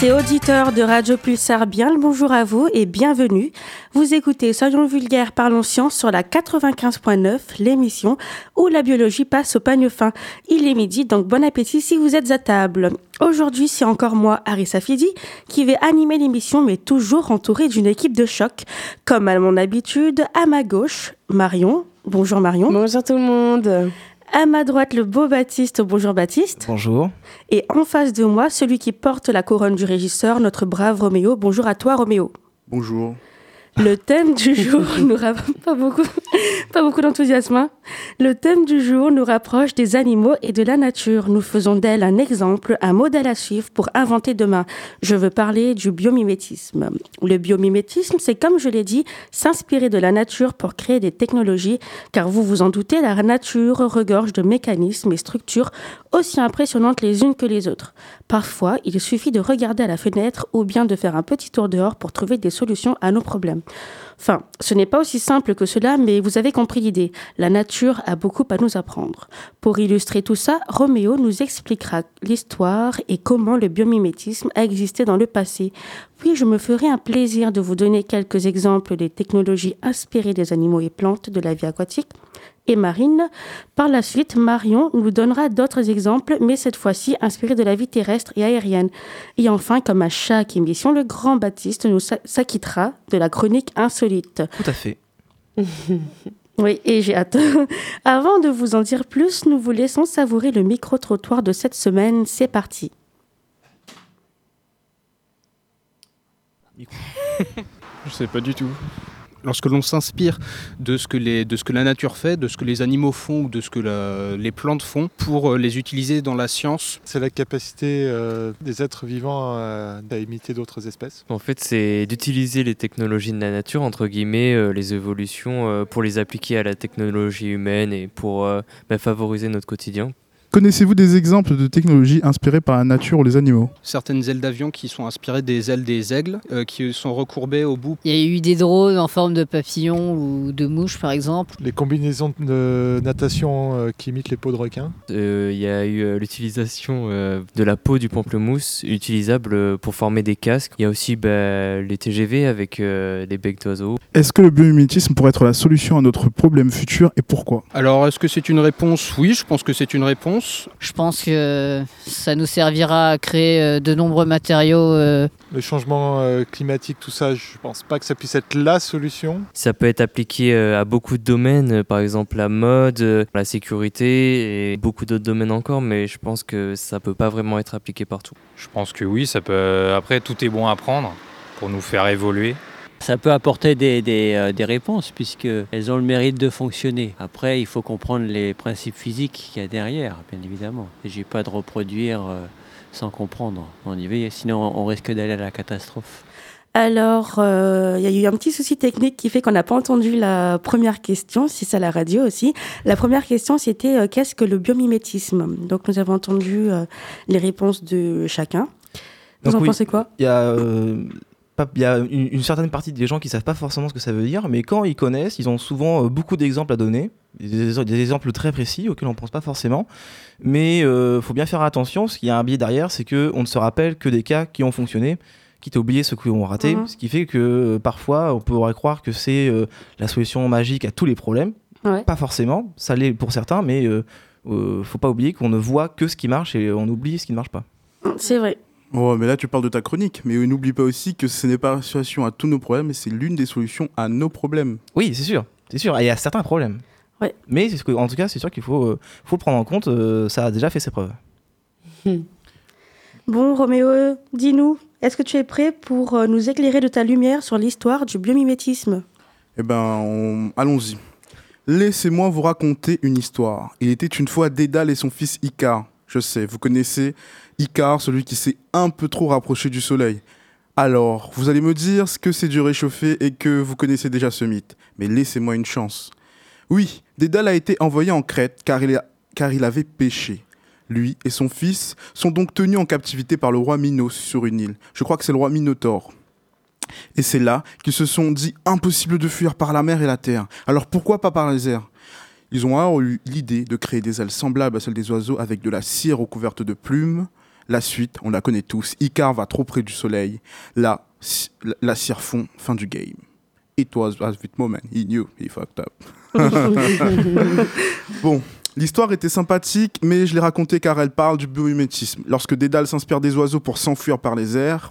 Auditrices et auditeurs de Radio Pulsar, bien le bonjour à vous et bienvenue. Vous écoutez Soyons vulgaires, parlons science sur la 95.9, l'émission où la biologie passe au pagne fin. Il est midi, donc bon appétit si vous êtes à table. Aujourd'hui, c'est encore moi, Arissa Fidi, qui vais animer l'émission, mais toujours entourée d'une équipe de choc. Comme à mon habitude, à ma gauche, Marion. Bonjour Marion. Bonjour tout le monde. À ma droite, le beau Baptiste. Bonjour Baptiste. Bonjour. Et en face de moi, celui qui porte la couronne du régisseur, notre brave Roméo. Bonjour à toi Roméo. Bonjour. Le thème du jour nous rapproche des animaux et de la nature. Nous faisons d'elle un exemple, un modèle à suivre pour inventer demain. Je veux parler du biomimétisme. Le biomimétisme, c'est comme je l'ai dit, s'inspirer de la nature pour créer des technologies, car vous vous en doutez, la nature regorge de mécanismes et structures aussi impressionnantes les unes que les autres. Parfois, il suffit de regarder à la fenêtre ou bien de faire un petit tour dehors pour trouver des solutions à nos problèmes. Enfin, ce n'est pas aussi simple que cela, mais vous avez compris l'idée. La nature a beaucoup à nous apprendre. Pour illustrer tout ça, Roméo nous expliquera l'histoire et comment le biomimétisme a existé dans le passé. Puis je me ferai un plaisir de vous donner quelques exemples des technologies inspirées des animaux et plantes de la vie aquatique et marine. Par la suite, Marion nous donnera d'autres exemples, mais cette fois-ci inspirés de la vie terrestre et aérienne. Et enfin, comme à chaque émission, le grand Baptiste nous s'acquittera de la chronique insolite. Tout à fait. Oui, et j'ai hâte. Avant de vous en dire plus, nous vous laissons savourer le micro-trottoir de cette semaine. C'est parti. Je sais pas du tout lorsque l'on s'inspire de, ce que de ce que la nature fait, de ce que les animaux font ou de ce que les plantes font pour euh, les utiliser dans la science. C'est la capacité euh, des êtres vivants à, imiter d'autres espèces. En fait, c'est d'utiliser les technologies de la nature, entre guillemets, euh, les évolutions, pour les appliquer à la technologie humaine et pour bah, favoriser notre quotidien. Connaissez-vous des exemples de technologies inspirées par la nature ou les animaux? Certaines ailes d'avion qui sont inspirées des ailes des aigles, euh, qui sont recourbées au bout. Il y a eu des drones en forme de papillon ou de mouche par exemple. Les combinaisons de natation euh, qui imitent les peaux de requin. Euh, il y a eu l'utilisation de la peau du pamplemousse utilisable pour former des casques. Il y a aussi bah, les TGV avec les becs d'oiseaux. Est-ce que le biomimétisme pourrait être la solution à notre problème futur et pourquoi? Alors est-ce que c'est une réponse? Oui, je pense que c'est une réponse. Je pense que ça nous servira à créer euh, de nombreux matériaux. Euh. Le changement euh, climatique, tout ça, je pense pas que ça puisse être la solution. Ça peut être appliqué à beaucoup de domaines, par exemple la mode, la sécurité et beaucoup d'autres domaines encore, mais je pense que ça peut pas vraiment être appliqué partout. Je pense que oui, ça peut. Après, tout est bon à prendre pour nous faire évoluer. Ça peut apporter des, des, euh, des réponses puisqu'elles ont le mérite de fonctionner. Après, il faut comprendre les principes physiques qu'il y a derrière, bien évidemment. Il ne s'agit pas de reproduire euh, sans comprendre. On y va, sinon on risque d'aller à la catastrophe. Alors, euh, il y a eu un petit souci technique qui fait qu'on n'a pas entendu la première question, si c'est à la radio aussi. La première question, c'était qu'est-ce que le biomimétisme? Donc, nous avons entendu les réponses de chacun. Vous en pensez quoi? Il y a il y a une, certaine partie des gens qui savent pas forcément ce que ça veut dire, mais quand ils connaissent, ils ont souvent euh, beaucoup d'exemples à donner, des, exemples très précis auxquels on pense pas forcément. Mais il euh, faut bien faire attention, parce qu'il y a un biais derrière, c'est que on ne se rappelle que des cas qui ont fonctionné, qui ont oublié ceux qui ont raté, mhm. ce qui fait que euh, parfois on pourrait croire que c'est la solution magique à tous les problèmes. Pas forcément, ça l'est pour certains, mais faut pas oublier qu'on ne voit que ce qui marche et on oublie ce qui ne marche pas. C'est vrai. Oh, mais là, tu parles de ta chronique. Mais n'oublie pas aussi que ce n'est pas la solution à tous nos problèmes, mais c'est l'une des solutions à nos problèmes. Oui, c'est sûr. C'est sûr. Et il y a certains problèmes. Ouais. Mais en tout cas, c'est sûr qu'il faut, euh, faut le prendre en compte. Euh, ça a déjà fait ses preuves. Bon, Roméo, dis-nous, est-ce que tu es prêt pour euh, nous éclairer de ta lumière sur l'histoire du biomimétisme? Eh ben, allons-y. Laissez-moi vous raconter une histoire. Il était une fois Dédale et son fils Icare. Je sais, vous connaissez Icare, celui qui s'est un peu trop rapproché du Soleil. Alors, vous allez me dire ce que c'est du réchauffé et que vous connaissez déjà ce mythe, mais laissez-moi une chance. Oui, Dédale a été envoyé en Crète car il, car il avait péché. Lui et son fils sont donc tenus en captivité par le roi Minos sur une île. Je crois que c'est le roi Minotaure. Et c'est là qu'ils se sont dit impossible de fuir par la mer et la terre. Alors pourquoi pas par les airs? Ils ont alors eu l'idée de créer des ailes semblables à celles des oiseaux avec de la cire recouverte de plumes, La suite, on la connaît tous. Icar va trop près du soleil. La, la, cire fond, fin du game. It was a sweet moment. He knew he fucked up. bon, l'histoire était sympathique, mais je l'ai racontée car elle parle du biomimétisme. Lorsque Dédale s'inspire des oiseaux pour s'enfuir par les airs,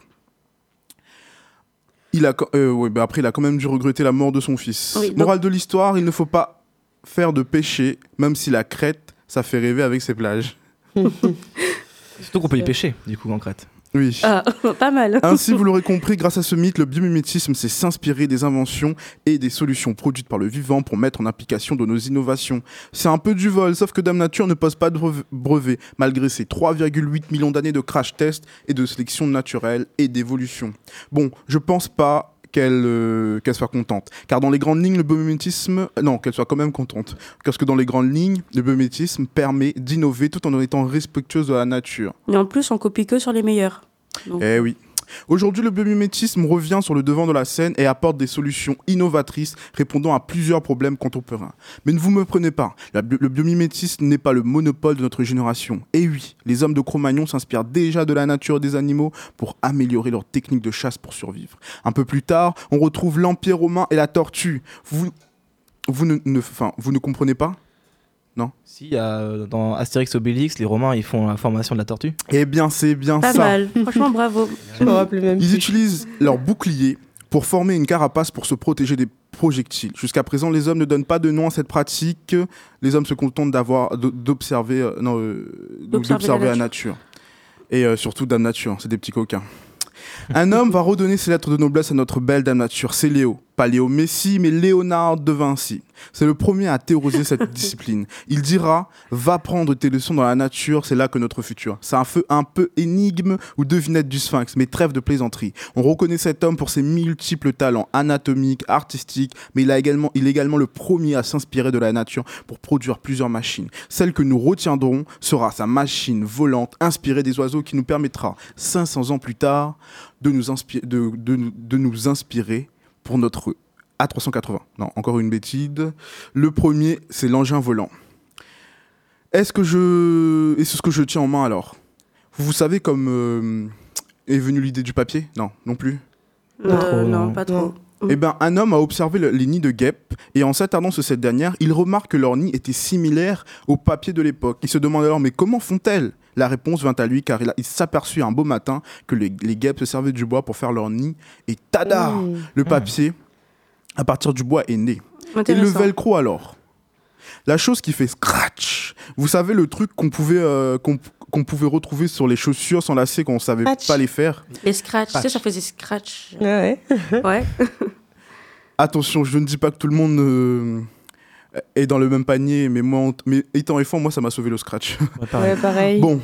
il a, euh, ouais, bah après, il a quand même dû regretter la mort de son fils. Oui, donc- Morale de l'histoire, il ne faut pas faire de péché, même si la crête, ça fait rêver avec ses plages. Surtout qu'on peut y pêcher, du coup, en Crète. Oui. Ah, pas mal. Ainsi, vous l'aurez compris, grâce à ce mythe, le biomimétisme s'est s'inspirer des inventions et des solutions produites par le vivant pour mettre en application de nos innovations. C'est un peu du vol, sauf que Dame Nature ne pose pas de brev- brevet, malgré ses 3,8 millions d'années de crash test et de sélection naturelle et d'évolution. Bon, je pense pas qu'elle euh, qu'elle soit contente. Car dans les grandes lignes, le biomimétisme... Non, qu'elle soit quand même contente. Parce que dans les grandes lignes, le biomimétisme permet d'innover tout en étant respectueuse de la nature. Et en plus, on copie que sur les meilleurs. Donc, Eh oui. Aujourd'hui, le biomimétisme revient sur le devant de la scène et apporte des solutions innovatrices répondant à plusieurs problèmes contemporains. Mais ne vous me prenez pas, le biomimétisme n'est pas le monopole de notre génération. Et oui, les hommes de Cro-Magnon s'inspirent déjà de la nature des animaux pour améliorer leur technique de chasse pour survivre. Un peu plus tard, on retrouve l'Empire romain et la tortue. Vous, vous, ne, vous ne comprenez pas? Si, euh, dans Astérix Obélix, les Romains, ils font la formation de la tortue. Eh bien, c'est bien pas ça. mal. Franchement, bravo. Je me rappelais même Ils plus. utilisent leur bouclier pour former une carapace pour se protéger des projectiles. Jusqu'à présent, les hommes ne donnent pas de nom à cette pratique. Les hommes se contentent d'avoir d'observer euh, non, euh, D'observer d'observer la la nature. Et euh, surtout Dame Nature, c'est des petits coquins. Un homme va redonner ses lettres de noblesse à notre belle Dame Nature, c'est Léo. Pas Léo Messi, mais Léonard de Vinci. C'est le premier à théoriser cette discipline. Il dira Va prendre tes leçons dans la nature, c'est là que notre futur. C'est un feu un peu énigme ou devinette du sphinx, mais trêve de plaisanterie. On reconnaît cet homme pour ses multiples talents anatomiques, artistiques, mais il, a également, il est également le premier à s'inspirer de la nature pour produire plusieurs machines. Celle que nous retiendrons sera sa machine volante inspirée des oiseaux qui nous permettra, 500 ans plus tard, de nous, inspi- de, de nous- de nous inspirer pour notre A380. Non, encore une bêtise. Le premier, c'est l'engin volant. Est-ce que je... Et c'est ce que je tiens en main alors Vous savez comme euh, est venue l'idée du papier? Non, non plus? Euh, trop, non, non. pas trop. eh bien, un homme a observé le- les nids de guêpes et en s'attardant sur cette dernière, il remarque que leurs nids étaient similaires au papier de l'époque. Il se demande alors, mais comment font-elles? La réponse vint à lui car il, s'aperçut un beau matin que les, les guêpes se servaient du bois pour faire leurs nids et tada Mmh. Le papier, à partir du bois, est né. Et le velcro alors? La chose qui fait scratch. Vous savez le truc qu'on pouvait, euh, qu'on, qu'on pouvait retrouver sur les chaussures sans lacets quand on savait pas les faire? Les scratch, tu sais, Scratch. ça faisait scratch. Ouais, ouais. Ouais. Attention, je ne dis pas que tout le monde euh, est dans le même panier, mais moi, mais étant enfant, moi, ça m'a sauvé le scratch. Ouais, pareil. Ouais, pareil. Bon,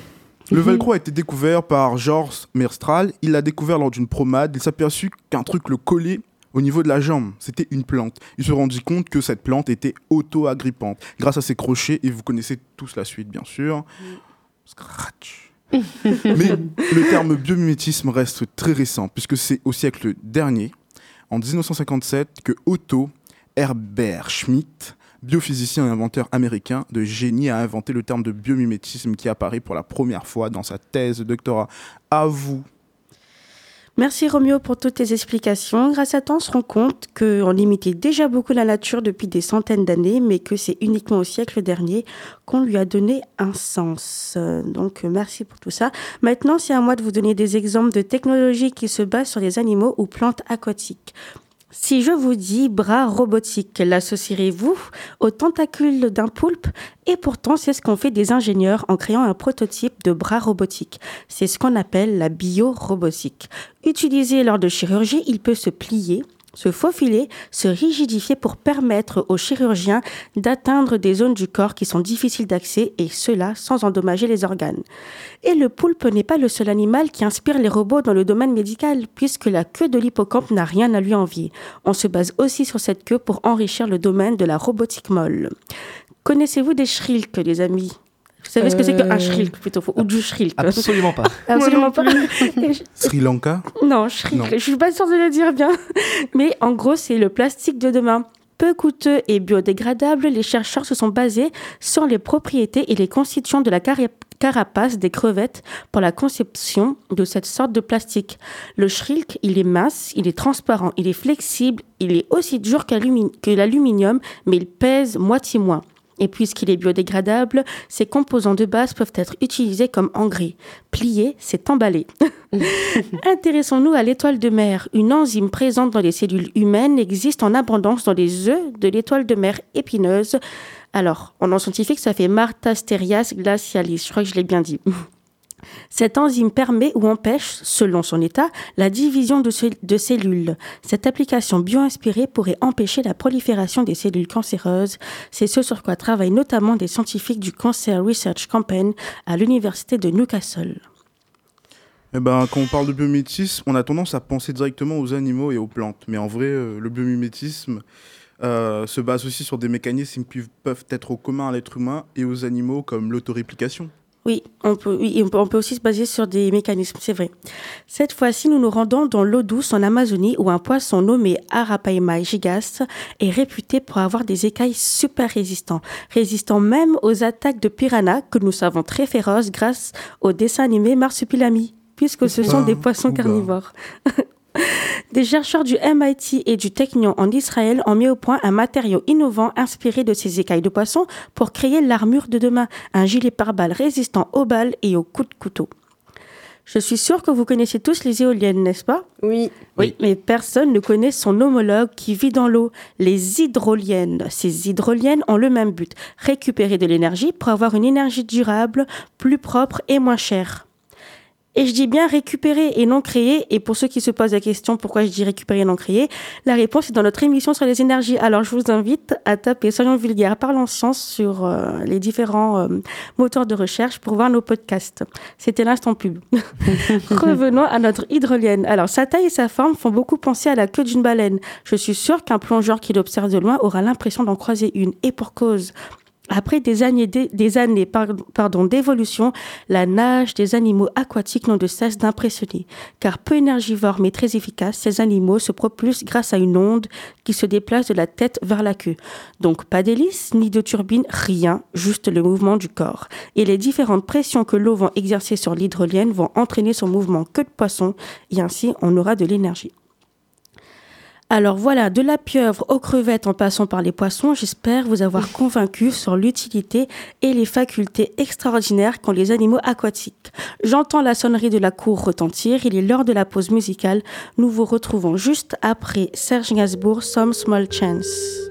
le Mhm. velcro a été découvert par Georges Merstral. Il l'a découvert lors d'une promenade. Il s'aperçut qu'un truc le collait au niveau de la jambe. C'était une plante. Il se rendit compte que cette plante était auto-agrippante. Grâce à ses crochets, et vous connaissez tous la suite, bien sûr. Scratch. Mais le terme biomimétisme reste très récent, puisque c'est au siècle dernier, en 1957, que Otto Herbert Schmidt, biophysicien et inventeur américain de génie, a inventé le terme de biomimétisme qui apparaît pour la première fois dans sa thèse de doctorat. À vous. Merci Roméo pour toutes tes explications. Grâce à toi, on se rend compte qu'on imitait déjà beaucoup la nature depuis des centaines d'années, mais que c'est uniquement au siècle dernier qu'on lui a donné un sens. Donc merci pour tout ça. Maintenant, c'est à moi de vous donner des exemples de technologies qui se basent sur les animaux ou plantes aquatiques. Si je vous dis bras robotique, l'associerez-vous aux tentacules d'un poulpe? Et pourtant, c'est ce qu'ont fait des ingénieurs en créant un prototype de bras robotique. C'est ce qu'on appelle la biorobotique. Utilisé lors de chirurgie, il peut se plier, se faufiler, se rigidifier pour permettre aux chirurgiens d'atteindre des zones du corps qui sont difficiles d'accès et cela sans endommager les organes. Et le poulpe n'est pas le seul animal qui inspire les robots dans le domaine médical puisque la queue de l'hippocampe n'a rien à lui envier. On se base aussi sur cette queue pour enrichir le domaine de la robotique molle. Connaissez-vous des shrilks, les amis? Vous savez ce que c'est qu'un Euh, shrilk plutôt ou du shrilk Absolument pas. Absolument pas. Sri Lanka Non, shrilk, Non. je suis pas sûre de le dire bien. Mais en gros, c'est le plastique de demain. Peu coûteux et biodégradables, les chercheurs se sont basés sur les propriétés et les constituants de la carapace des crevettes pour la conception de cette sorte de plastique. Le shrilk, il est mince, il est transparent, il est flexible, il est aussi dur que l'aluminium, mais il pèse moitié moins. Et puisqu'il est biodégradable, ses composants de base peuvent être utilisés comme engrais. Plier, c'est emballer. Intéressons-nous à l'étoile de mer. Une enzyme présente dans les cellules humaines existe en abondance dans les œufs de l'étoile de mer épineuse. Alors, en nom scientifique, ça fait Martasterias glacialis. Je crois que je l'ai bien dit. Cette enzyme permet ou empêche, selon son état, la division de, ce- de cellules. Cette application bio-inspirée pourrait empêcher la prolifération des cellules cancéreuses. C'est ce sur quoi travaillent notamment des scientifiques du Cancer Research Campaign à l'université de Newcastle. Eh ben, quand on parle de biomimétisme, on a tendance à penser directement aux animaux et aux plantes. Mais en vrai, euh, le biomimétisme euh, se base aussi sur des mécanismes qui peuvent être au commun à l'être humain et aux animaux, comme l'autoréplication. Oui, on peut, oui, et on peut, on peut aussi se baser sur des mécanismes, c'est vrai. Cette fois-ci, nous nous rendons dans l'eau douce en Amazonie où un poisson nommé Arapaima gigas est réputé pour avoir des écailles super résistants, résistants même aux attaques de piranhas que nous savons très féroces grâce au dessin animé Marsupilami, puisque ce sont des poissons carnivores. Des chercheurs du MIT et du Technion en Israël ont mis au point un matériau innovant inspiré de ces écailles de poisson pour créer l'armure de demain, un gilet pare-balles résistant aux balles et aux coups de couteau. Je suis sûre que vous connaissez tous les éoliennes, n'est-ce pas? Oui. Oui, mais personne ne connaît son homologue qui vit dans l'eau, les hydroliennes. Ces hydroliennes ont le même but, récupérer de l'énergie pour avoir une énergie durable, plus propre et moins chère. Et je dis bien récupérer et non créer. Et pour ceux qui se posent la question pourquoi je dis récupérer et non créer, la réponse est dans notre émission sur les énergies. Alors je vous invite à taper Soyons vulgaires, parlons science sur euh, les différents euh, moteurs de recherche pour voir nos podcasts. C'était l'instant pub. Revenons à notre hydrolienne. Alors sa taille et sa forme font beaucoup penser à la queue d'une baleine. Je suis sûre qu'un plongeur qui l'observe de loin aura l'impression d'en croiser une. Et pour cause. Après des années, des années par- pardon, d'évolution, la nage des animaux aquatiques n'ont de cesse d'impressionner. Car peu énergivores mais très efficaces, ces animaux se propulsent grâce à une onde qui se déplace de la tête vers la queue. Donc pas d'hélice ni de turbine, rien, juste le mouvement du corps. Et les différentes pressions que l'eau va exercer sur l'hydrolienne vont entraîner son mouvement queue de poisson et ainsi on aura de l'énergie. Alors voilà, de la pieuvre aux crevettes en passant par les poissons, j'espère vous avoir convaincu sur l'utilité et les facultés extraordinaires qu'ont les animaux aquatiques. J'entends la sonnerie de la cour retentir, il est l'heure de la pause musicale. Nous vous retrouvons juste après Serge Gainsbourg, Some Small Chance.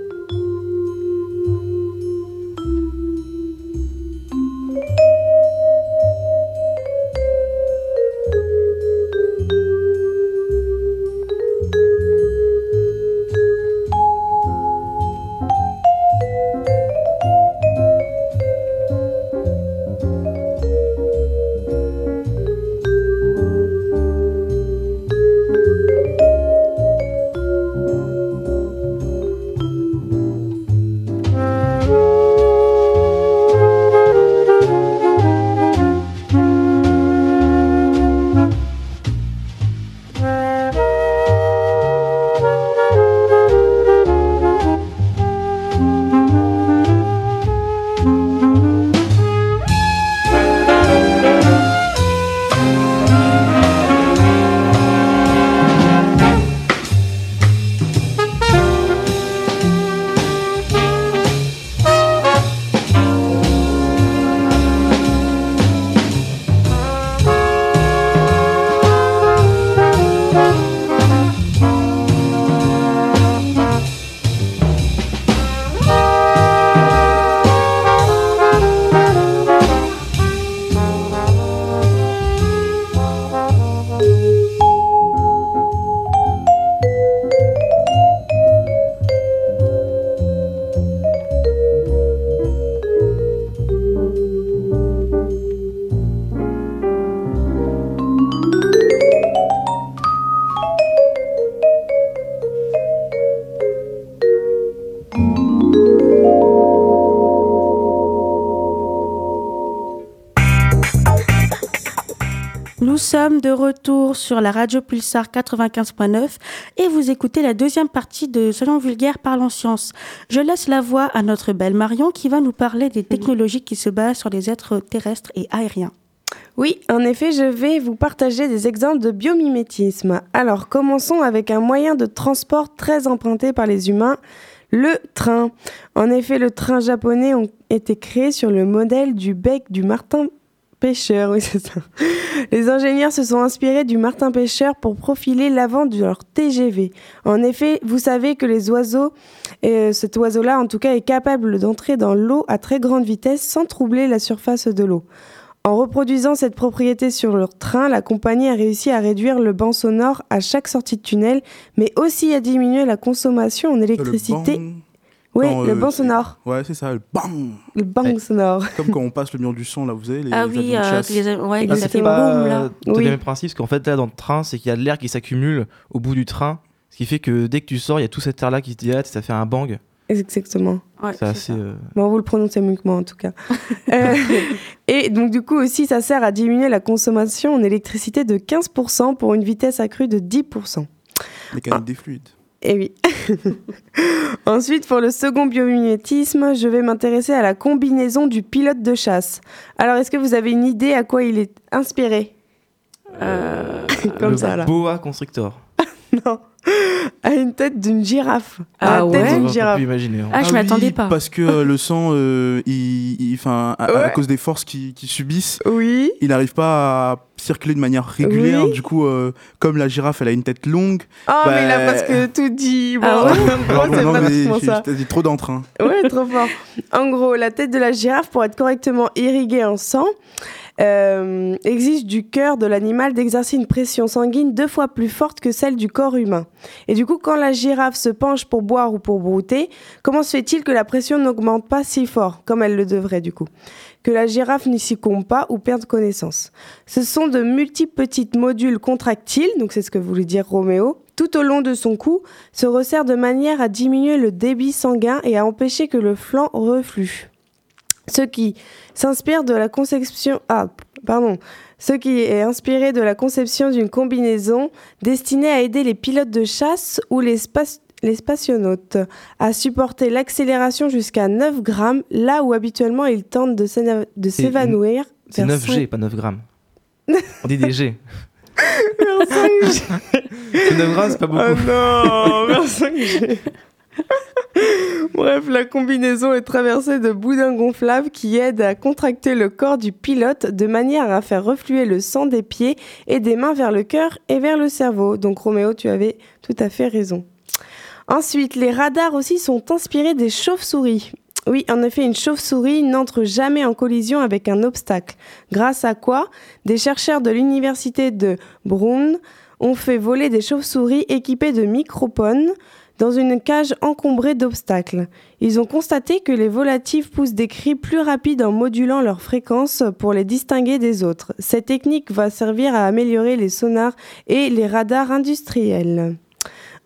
Nous sommes de retour sur la radio Pulsar 95.9 et vous écoutez la deuxième partie de Soyons vulgaire parlons science. Je laisse la voix à notre belle Marion qui va nous parler des technologies qui se basent sur les êtres terrestres et aériens. Oui, en effet, je vais vous partager des exemples de biomimétisme. Alors, commençons avec un moyen de transport très emprunté par les humains, le train. En effet, le train japonais a été créé sur le modèle du bec du martin pêcheur, oui c'est ça. Les ingénieurs se sont inspirés du martin pêcheur pour profiler l'avant de leur TGV. En effet, vous savez que les oiseaux, et cet oiseau-là en tout cas, est capable d'entrer dans l'eau à très grande vitesse sans troubler la surface de l'eau. En reproduisant cette propriété sur leur train, la compagnie a réussi à réduire le banc sonore à chaque sortie de tunnel, mais aussi à diminuer la consommation en électricité. Oui, Quand, le euh, banc c'est- sonore. Ouais, c'est ça, le bang Le bang sonore. Comme quand on passe le mur du son, là, vous savez, les, Ah les oui, avions de euh, les a- ouais, Là, ça c'est fait pas boum là. tout Oui. le même principe, parce qu'en fait, là, dans le train, c'est qu'il y a de l'air qui s'accumule au bout du train, ce qui fait que dès que tu sors, il y a tout cet air-là qui se dilate, et ça fait un bang. Exactement. Ouais, C'est assez. euh, Bon, vous le prononcez mieux que moi en tout cas. Euh, et donc du coup aussi, ça sert à diminuer la consommation en électricité de 15% pour une vitesse accrue de 10%. Mécanique des fluides. Et oui. Ensuite, pour le second biomimétisme, je vais m'intéresser à la combinaison du pilote de chasse. Alors, est-ce que vous avez une idée à quoi il est inspiré Euh, Comme le ça là. Boa Constrictor. Non. À une tête d'une girafe. Ah à la tête ouais On d'une girafe. imaginer. hein. Ah, je oui, m'attendais pas. Parce que euh, le sang, euh, il, à, cause des forces qu'il qu'il subissent, Oui. il n'arrive pas à circuler de manière régulière. Oui. Du coup, euh, comme la girafe, elle a une tête longue. Oh, mais il a Bah, presque tout dit. Bon, Ah ouais non, mais ça. j'ai dit trop d'entrain. Ouais, trop fort. En gros, la tête de la girafe, pour être correctement irriguée en sang, euh, exige du cœur de l'animal d'exercer une pression sanguine deux fois plus forte que celle du corps humain. Et du coup, quand la girafe se penche pour boire ou pour brouter, comment se fait-il que la pression n'augmente pas si fort, comme elle le devrait du coup? Que la girafe n'y succombe pas ou perde connaissance. Ce sont de multiples petites modules contractiles, donc c'est ce que voulait dire Roméo, tout au long de son cou, se resserrent de manière à diminuer le débit sanguin et à empêcher que le flanc reflue. Ce qui s'inspire de la conception ah est inspiré de la conception d'une combinaison destinée à aider les pilotes de chasse ou les, les spationautes à supporter l'accélération jusqu'à 9 grammes là où habituellement ils tentent de s'évanouir. C'est vers 9G, pas 9 grammes. On dit des G. vers 5G. C'est 9 grammes, c'est pas beaucoup. Oh non, vers 5G. Bref, la combinaison est traversée de boudins gonflables qui aident à contracter le corps du pilote de manière à faire refluer le sang des pieds et des mains vers le cœur et vers le cerveau. Donc Roméo, tu avais tout à fait raison. Ensuite, les radars aussi sont inspirés des chauves-souris. Oui, en effet, une chauve-souris n'entre jamais en collision avec un obstacle. Grâce à quoi Des chercheurs de l'université de Brown ont fait voler des chauves-souris équipées de microphones dans une cage encombrée d'obstacles. Ils ont constaté que les volatives poussent des cris plus rapides en modulant leur fréquence pour les distinguer des autres. Cette technique va servir à améliorer les sonars et les radars industriels.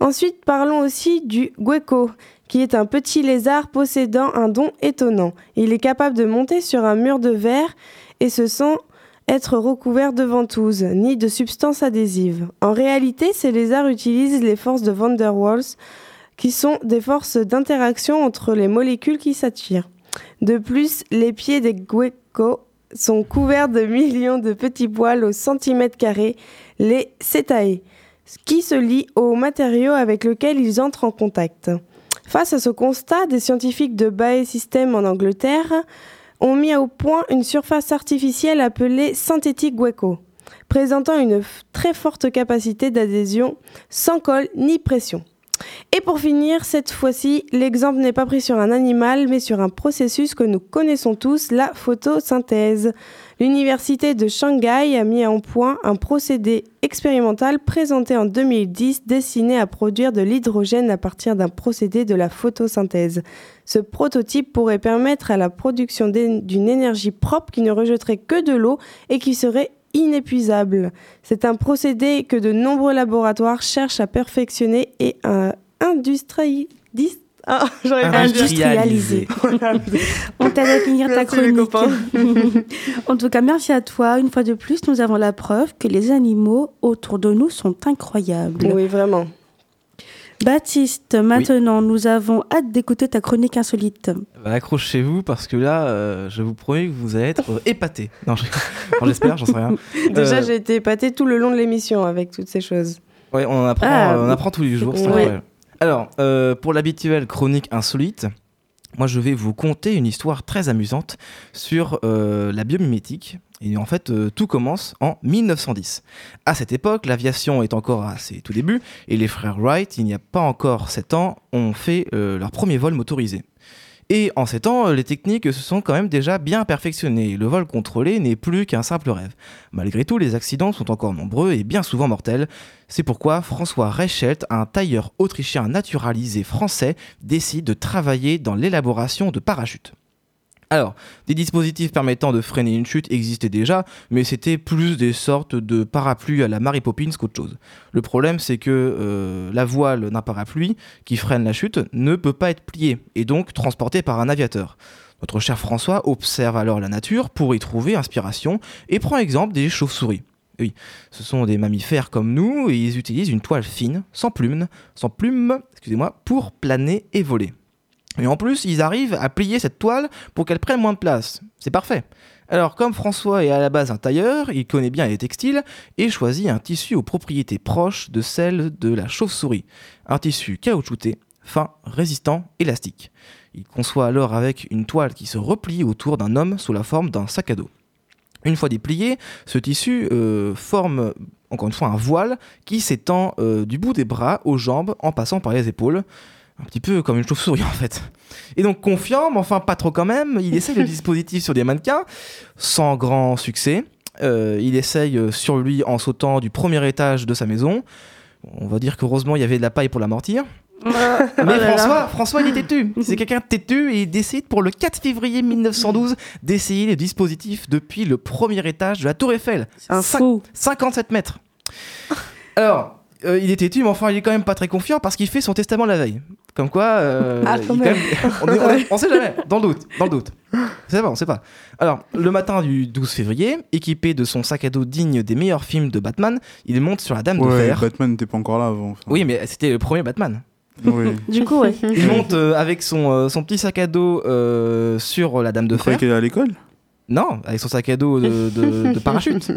Ensuite, parlons aussi du gecko, qui est un petit lézard possédant un don étonnant. Il est capable de monter sur un mur de verre et se sent être recouvert de ventouses, ni de substances adhésives. En réalité, ces lézards utilisent les forces de Van der Waals, qui sont des forces d'interaction entre les molécules qui s'attirent. De plus, les pieds des geckos sont couverts de millions de petits poils au centimètre carré, les setae, qui se lient aux matériaux avec lesquels ils entrent en contact. Face à ce constat, des scientifiques de Bae Systems en Angleterre ont mis au point une surface artificielle appelée synthétique Gecko, présentant une très forte capacité d'adhésion sans colle ni pression. Et pour finir, cette fois-ci, l'exemple n'est pas pris sur un animal, mais sur un processus que nous connaissons tous, la photosynthèse. L'université de Shanghai a mis en point un procédé expérimental présenté en 2010 destiné à produire de l'hydrogène à partir d'un procédé de la photosynthèse. Ce prototype pourrait permettre à la production d'une énergie propre qui ne rejetterait que de l'eau et qui serait inépuisable. C'est un procédé que de nombreux laboratoires cherchent à perfectionner et à industri- dis- Ah, J'aurais. Industrialisé. On t'aide à finir ta chronique. en tout cas, merci à toi. Une fois de plus, nous avons la preuve que les animaux autour de nous sont incroyables. Oui, vraiment. Baptiste, maintenant, nous avons hâte d'écouter ta chronique insolite. Bah, Accrochez-vous parce que là, euh, je vous promets que vous allez être euh, épatés. Non, je- non, j'espère, j'en sais rien. Déjà, Euh, j'ai été épatée tout le long de l'émission avec toutes ces choses. Ouais, on en apprend, Ah, euh, on apprend tous les jours, c'est ouais. incroyable. Alors, euh, pour l'habituelle chronique insolite, moi je vais vous conter une histoire très amusante sur euh, la biomimétique. Et en fait, euh, tout commence en 1910. À cette époque, l'aviation est encore à ses tout débuts, et les frères Wright, il n'y a pas encore 7 ans, ont fait leur premier vol motorisé. Et en ces temps, les techniques se sont quand même déjà bien perfectionnées. Le vol contrôlé n'est plus qu'un simple rêve. Malgré tout, les accidents sont encore nombreux et bien souvent mortels. C'est pourquoi François Reichelt, un tailleur autrichien naturalisé français, décide de travailler dans l'élaboration de parachutes. Alors, des dispositifs permettant de freiner une chute existaient déjà, mais c'était plus des sortes de parapluies à la Mary Poppins qu'autre chose. Le problème, c'est que euh, la voile d'un parapluie qui freine la chute ne peut pas être pliée et donc transportée par un aviateur. Notre cher François observe alors la nature pour y trouver inspiration et prend exemple des chauves-souris. Oui, ce sont des mammifères comme nous et ils utilisent une toile fine, sans plumes, sans plumes, excusez-moi, pour planer et voler. Et en plus, ils arrivent à plier cette toile pour qu'elle prenne moins de place. C'est parfait. Alors, comme François est à la base un tailleur, il connaît bien les textiles et choisit un tissu aux propriétés proches de celles de la chauve-souris. Un tissu caoutchouté, fin, résistant, élastique. Il conçoit alors avec une toile qui se replie autour d'un homme sous la forme d'un sac à dos. Une fois déplié, ce tissu euh, forme encore une fois un voile qui s'étend euh, du bout des bras aux jambes en passant par les épaules. Un petit peu comme une chauve-souris en fait. Et donc confiant, mais enfin pas trop quand même, il essaye le dispositif sur des mannequins sans grand succès. Euh, il essaye euh, sur lui en sautant du premier étage de sa maison. On va dire qu'heureusement il y avait de la paille pour l'amortir. Mais Oh là là. François, François, il est têtu. C'est quelqu'un de têtu et il décide pour le 4 février 1912 d'essayer les dispositifs depuis le premier étage de la Tour Eiffel. un fou. 57 mètres. Alors, euh, il est têtu, mais enfin, il est quand même pas très confiant parce qu'il fait son testament la veille. Comme quoi, euh, Ah, quand même. on, est- on est- on sait jamais, dans le doute, dans le doute. C'est pas, on sait pas. Alors, le matin du 12 février, équipé de son sac à dos digne des meilleurs films de Batman, il monte sur la Dame de Ouais, Fer. Batman n'était pas encore là avant. enfin. Oui, mais c'était le premier Batman. Oui. Du coup, ouais. Il monte euh, avec son, euh, son petit sac à dos euh, sur la Dame de Vous Fer. qu'elle est à l'école? Non, avec son sac à dos de, de- de parachute.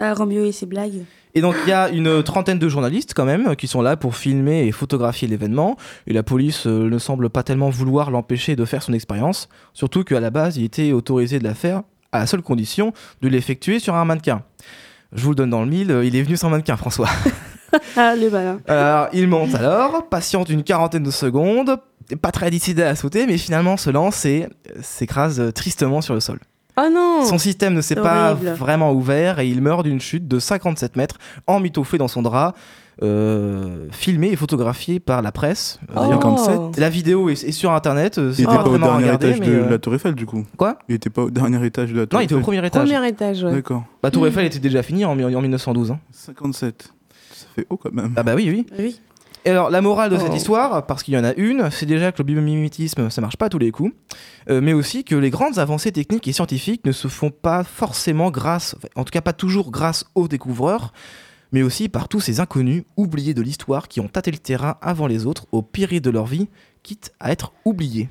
Ah, Roméo et ses blagues. Et donc il y a une trentaine de journalistes quand même qui sont là pour filmer et photographier l'événement. Et la police euh, ne semble pas tellement vouloir l'empêcher de faire son expérience. Surtout qu'à la base, il était autorisé de la faire à la seule condition de l'effectuer sur un mannequin. Je vous le donne dans le mille, euh, il est venu sans mannequin, François. Ah, le malin. Alors, il monte alors, patiente une quarantaine de secondes, pas très décidé à sauter, mais finalement se lance et s'écrase tristement sur le sol. Oh non Son système ne s'est pas vraiment ouvert et il meurt d'une chute de 57 mètres, emmitouflé dans son drap, euh, filmé et photographié par la presse. Euh, Oh. d'ailleurs, 57. La vidéo est, est sur internet, euh, Il c'est était pas pas au dernier étage de euh, la Tour Eiffel du coup. Quoi? Il était pas au dernier étage de la Tour Non, il était au Eiffel. premier étage. Premier étage, ouais. D'accord. La Tour Eiffel était déjà finie en, en 1912. hein. 57. Ça fait haut quand même. Ah bah oui, oui. Oui. Et alors, la morale de cette Oh. histoire, parce qu'il y en a une, c'est déjà que le biomimétisme, ça marche pas à tous les coups, euh, mais aussi que les grandes avancées techniques et scientifiques ne se font pas forcément grâce, en tout cas pas toujours grâce aux découvreurs, mais aussi par tous ces inconnus oubliés de l'histoire qui ont tâté le terrain avant les autres au péril de leur vie, quitte à être oubliés.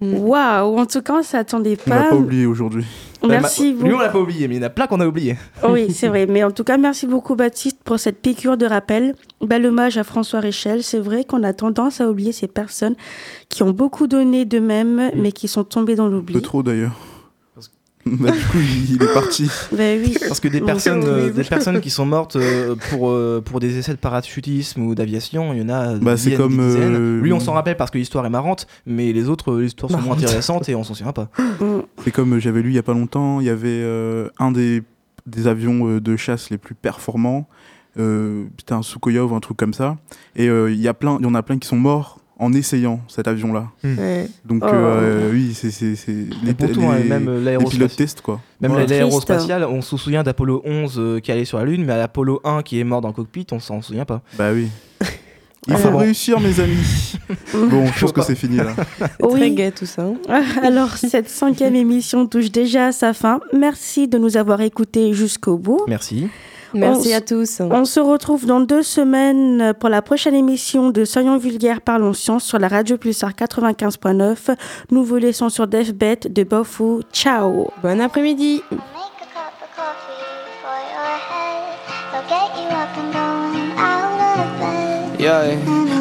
Waouh, en tout cas, on s'attendait On l'a pas. pas oublié aujourd'hui. Merci Lui, on beaucoup. l'a pas oublié, mais il y en a plein qu'on a oublié. Oui, c'est vrai. Mais en tout cas, merci beaucoup, Baptiste, pour cette piqûre de rappel. Bel hommage à François Réchel. C'est vrai qu'on a tendance à oublier ces personnes qui ont beaucoup donné d'eux-mêmes, mais qui sont tombées dans Un peu l'oubli. trop d'ailleurs. Bah, du coup, il, il est parti. Oui. Parce que des personnes, euh, des personnes qui sont mortes euh, pour, euh, pour des essais de parachutisme ou d'aviation, il y en a des Bah, c'est dizaines, comme, des dizaines. euh, Lui, on s'en rappelle parce que l'histoire est marrante, mais les autres, euh, l'histoire sont moins intéressantes et on s'en souvient pas. Mm. C'est comme j'avais lu il y a pas longtemps, il y avait euh, un des, des avions de chasse les plus performants. Euh, C'était un Sukoyov ou un truc comme ça. Et euh, il y a plein, il y en a plein qui sont morts en essayant cet avion-là. Ouais. Donc Oh. euh, oui, c'est Et pourtant, les, hein, même les pilotes quoi. Même Voilà. l'aérospatiale, on se souvient d'Apollo 11 euh, qui allait sur la Lune, mais à l'Apollo 1 qui est mort dans le cockpit, on s'en souvient pas. Bah oui. Il faut bon. réussir, mes amis. bon, je pense que c'est fini là. C'est Très gai tout ça. hein. Alors, cette cinquième émission touche déjà à sa fin. Merci de nous avoir écoutés jusqu'au bout. Merci. Merci On à tous. On se retrouve dans deux semaines pour la prochaine émission de Soyons vulgaires, parlons science sur la radio Pulsar 95.9. Nous vous laissons sur Deathbed de Bofou. Ciao. Bon après-midi.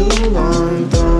Too long, don't